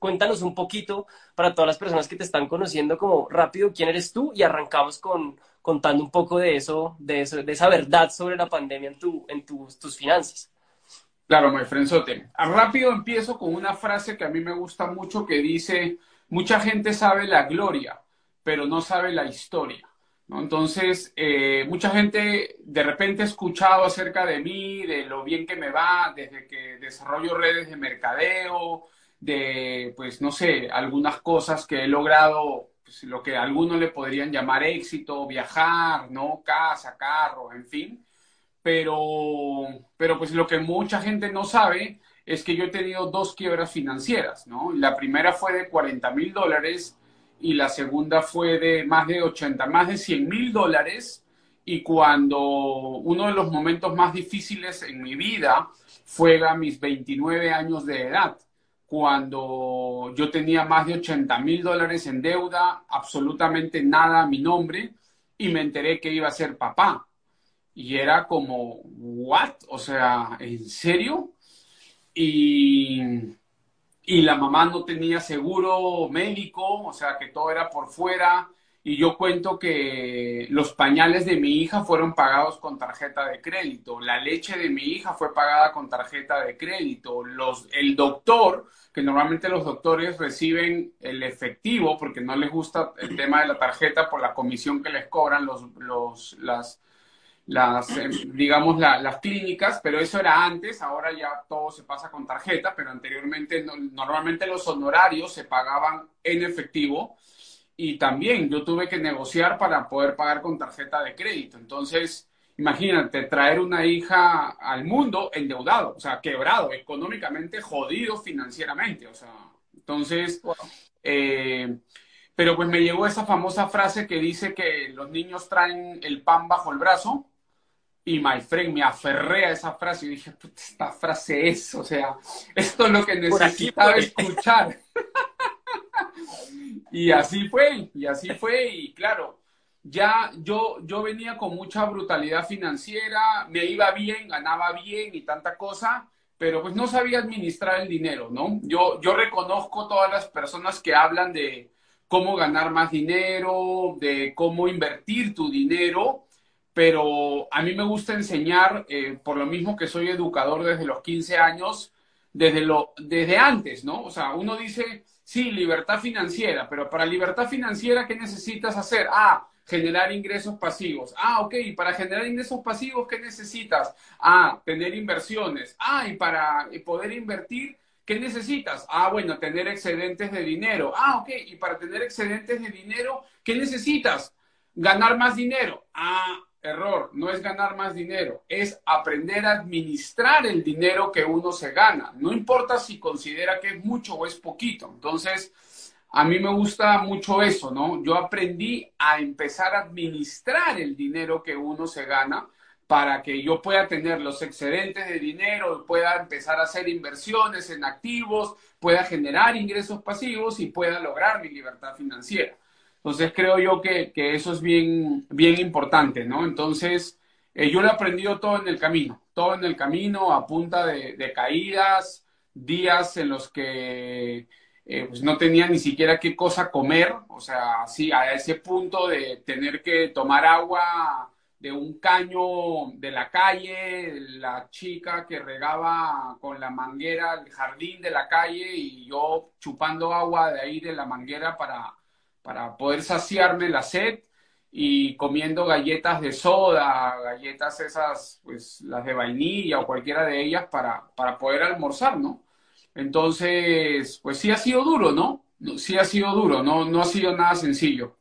cuéntanos un poquito para todas las personas que te están conociendo como rápido quién eres tú y arrancamos con contando un poco de eso, de eso, de esa verdad sobre la pandemia en, tu, en tus, tus finanzas. Claro, my frenzote. Rápido empiezo con una frase que a mí me gusta mucho que dice, mucha gente sabe la gloria, pero no sabe la historia. Entonces, eh, mucha gente de repente ha escuchado acerca de mí, de lo bien que me va, desde que desarrollo redes de mercadeo, de, pues, no sé, algunas cosas que he logrado, pues, lo que algunos le podrían llamar éxito, viajar, ¿no? Casa, carro, en fin. Pero, pero pues lo que mucha gente no sabe es que yo he tenido dos quiebras financieras, ¿no? La primera fue de 40 mil dólares y la segunda fue de más de 80, más de 100 mil dólares. Y cuando uno de los momentos más difíciles en mi vida fue a mis 29 años de edad, cuando yo tenía más de 80 mil dólares en deuda, absolutamente nada a mi nombre, y me enteré que iba a ser papá. Y era como, ¿what? O sea, ¿en serio? Y y la mamá no tenía seguro médico, o sea que todo era por fuera. Y yo cuento que los pañales de mi hija fueron pagados con tarjeta de crédito, la leche de mi hija fue pagada con tarjeta de crédito, los, el doctor, que normalmente los doctores reciben el efectivo porque no les gusta el tema de la tarjeta por la comisión que les cobran los, los, las, las, eh, digamos, las clínicas, pero eso era antes, ahora ya todo se pasa con tarjeta, pero anteriormente normalmente los honorarios se pagaban en efectivo y también yo tuve que negociar para poder pagar con tarjeta de crédito. Entonces, imagínate, traer una hija al mundo endeudado, o sea, quebrado, económicamente jodido financieramente, o sea, entonces, eh, pero pues me llegó esa famosa frase que dice que los niños traen el pan bajo el brazo y my friend, me aferré a esa frase y dije, esta frase es, o sea, esto es lo que necesitaba escuchar. y así fue, y así fue, y claro, ya yo, yo venía con mucha brutalidad financiera, me iba bien, ganaba bien y tanta cosa, pero pues no sabía administrar el dinero, ¿no? Yo, yo reconozco todas las personas que hablan de cómo ganar más dinero, de cómo invertir tu dinero, pero a mí me gusta enseñar, eh, por lo mismo que soy educador desde los 15 años, desde, lo, desde antes, ¿no? O sea, uno dice, sí, libertad financiera, pero para libertad financiera, ¿qué necesitas hacer? Ah, generar ingresos pasivos. Ah, ok, y para generar ingresos pasivos, ¿qué necesitas? Ah, tener inversiones. Ah, y para poder invertir, ¿qué necesitas? Ah, bueno, tener excedentes de dinero. Ah, ok, y para tener excedentes de dinero, ¿qué necesitas? Ganar más dinero. Ah, error, no es ganar más dinero, es aprender a administrar el dinero que uno se gana. No importa si considera que es mucho o es poquito. Entonces, a mí me gusta mucho eso, ¿no? Yo aprendí a empezar a administrar el dinero que uno se gana para que yo pueda tener los excedentes de dinero, pueda empezar a hacer inversiones en activos, pueda generar ingresos pasivos y pueda lograr mi libertad financiera. Entonces creo yo que, eso es bien, bien importante, ¿no? Entonces eh, yo lo he aprendido todo en el camino, todo en el camino a punta de, caídas, días en los que eh, pues no tenía ni siquiera qué cosa comer, o sea, sí, a ese punto de tener que tomar agua de un caño de la calle, la chica que regaba con la manguera el jardín de la calle y yo chupando agua de ahí de la manguera para para poder saciarme la sed y comiendo galletas de soda, galletas esas, pues las de vainilla o cualquiera de ellas para, para poder almorzar, ¿no? Entonces, pues sí ha sido duro, ¿no? Sí ha sido duro, no, no ha sido nada sencillo.